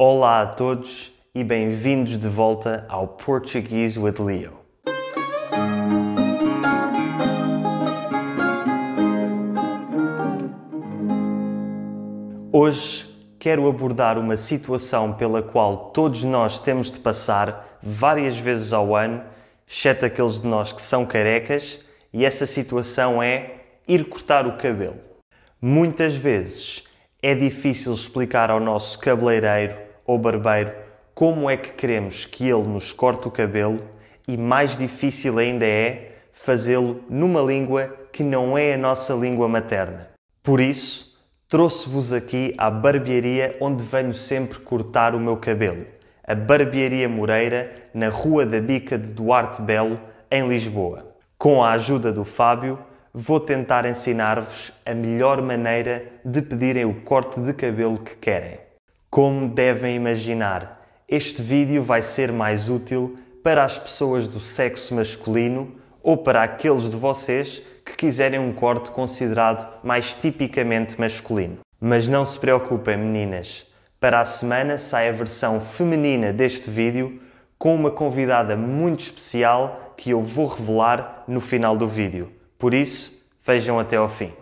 Olá a todos e bem-vindos de volta ao Portuguese with Leo. Hoje quero abordar uma situação pela qual todos nós temos de passar várias vezes ao ano, exceto aqueles de nós que são carecas, e essa situação é ir cortar o cabelo. Muitas vezes é difícil explicar ao nosso cabeleireiro ou barbeiro como é que queremos que ele nos corte o cabelo e mais difícil ainda é fazê-lo numa língua que não é a nossa língua materna. Por isso, Trouxe-vos aqui à barbearia onde venho sempre cortar o meu cabelo, a Barbearia Moreira, na Rua da Bica de Duarte Belo, em Lisboa. Com a ajuda do Fábio, vou tentar ensinar-vos a melhor maneira de pedirem o corte de cabelo que querem. Como devem imaginar, este vídeo vai ser mais útil para as pessoas do sexo masculino ou para aqueles de vocês que quiserem um corte considerado mais tipicamente masculino. Mas não se preocupem, meninas. Para a semana sai a versão feminina deste vídeo com uma convidada muito especial que eu vou revelar no final do vídeo. Por isso, vejam até ao fim.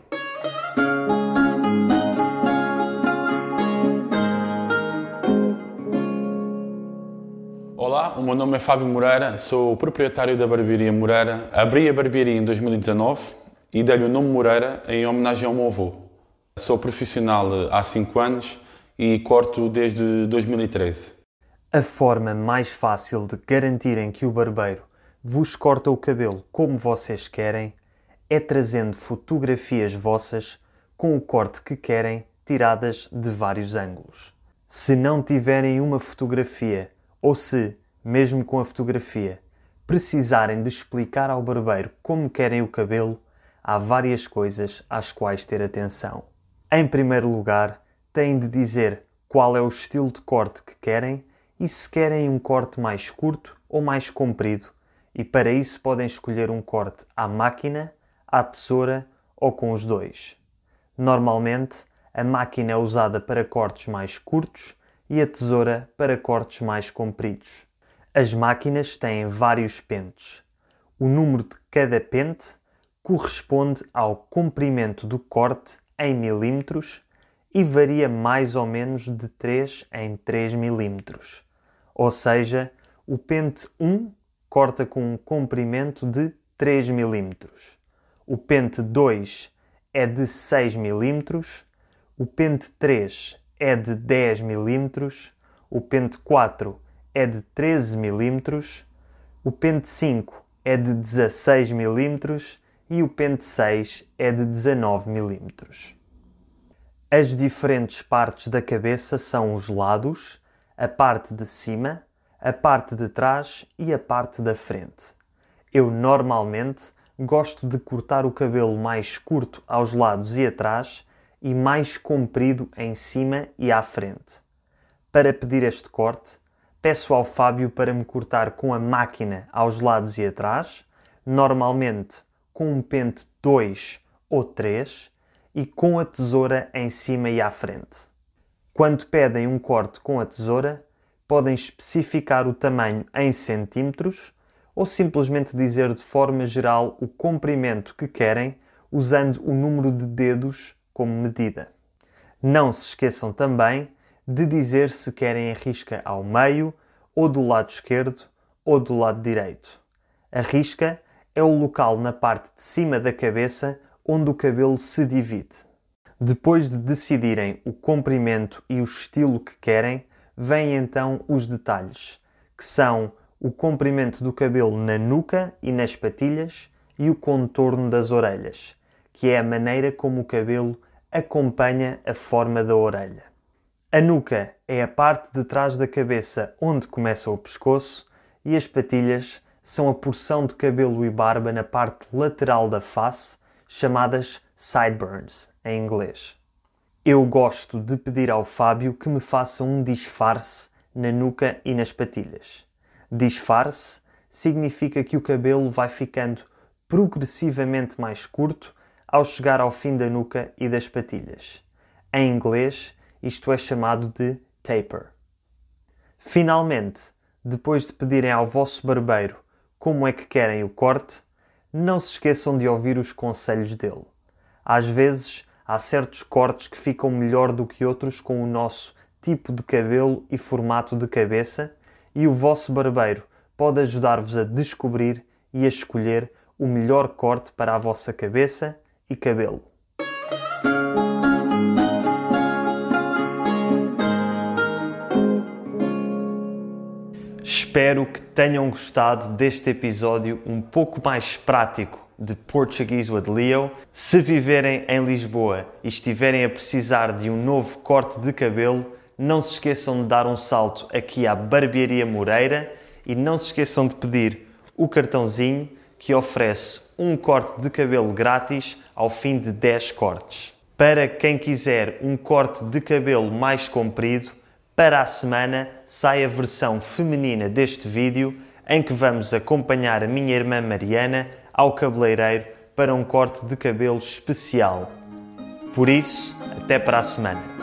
Meu nome é Fábio Moreira, sou o proprietário da Barbearia Moreira. Abri a barbearia em 2019 e dei-lhe o nome Moreira em homenagem ao meu avô. Sou profissional há 5 anos e corto desde 2013. A forma mais fácil de garantirem que o barbeiro vos corta o cabelo como vocês querem é trazendo fotografias vossas com o corte que querem tiradas de vários ângulos. Se não tiverem uma fotografia ou se mesmo com a fotografia, precisarem de explicar ao barbeiro como querem o cabelo, há várias coisas às quais ter atenção. Em primeiro lugar, têm de dizer qual é o estilo de corte que querem e se querem um corte mais curto ou mais comprido, e para isso podem escolher um corte à máquina, à tesoura ou com os dois. Normalmente, a máquina é usada para cortes mais curtos e a tesoura para cortes mais compridos. As máquinas têm vários pentes. O número de cada pente corresponde ao comprimento do corte em milímetros e varia mais ou menos de 3 em 3 milímetros. Ou seja, o pente 1 corta com um comprimento de 3 milímetros. O pente 2 é de 6 milímetros. O pente 3 é de 10 milímetros. O pente 4 é de 13 mm, o pente 5 é de 16 mm e o pente 6 é de 19 mm. As diferentes partes da cabeça são os lados, a parte de cima, a parte de trás e a parte da frente. Eu normalmente gosto de cortar o cabelo mais curto aos lados e atrás e mais comprido em cima e à frente. Para pedir este corte, peço ao Fábio para me cortar com a máquina aos lados e atrás, normalmente com um pente 2 ou 3 e com a tesoura em cima e à frente. Quando pedem um corte com a tesoura, podem especificar o tamanho em centímetros ou simplesmente dizer de forma geral o comprimento que querem usando o número de dedos como medida. Não se esqueçam também de dizer se querem a risca ao meio, ou do lado esquerdo, ou do lado direito. A risca é o local na parte de cima da cabeça onde o cabelo se divide. Depois de decidirem o comprimento e o estilo que querem, vêm então os detalhes, que são o comprimento do cabelo na nuca e nas patilhas e o contorno das orelhas, que é a maneira como o cabelo acompanha a forma da orelha. A nuca é a parte de trás da cabeça onde começa o pescoço e as patilhas são a porção de cabelo e barba na parte lateral da face, chamadas sideburns em inglês. Eu gosto de pedir ao Fábio que me faça um disfarce na nuca e nas patilhas. Disfarce significa que o cabelo vai ficando progressivamente mais curto ao chegar ao fim da nuca e das patilhas. Em inglês, isto é chamado de taper. Finalmente, depois de pedirem ao vosso barbeiro como é que querem o corte, não se esqueçam de ouvir os conselhos dele. Às vezes, há certos cortes que ficam melhor do que outros com o nosso tipo de cabelo e formato de cabeça, e o vosso barbeiro pode ajudar-vos a descobrir e a escolher o melhor corte para a vossa cabeça e cabelo. Espero que tenham gostado deste episódio um pouco mais prático de Portuguese with Leo. Se viverem em Lisboa e estiverem a precisar de um novo corte de cabelo, não se esqueçam de dar um salto aqui à Barbearia Moreira e não se esqueçam de pedir o cartãozinho que oferece um corte de cabelo grátis ao fim de 10 cortes. Para quem quiser um corte de cabelo mais comprido, para a semana sai a versão feminina deste vídeo em que vamos acompanhar a minha irmã Mariana ao cabeleireiro para um corte de cabelo especial. Por isso, até para a semana.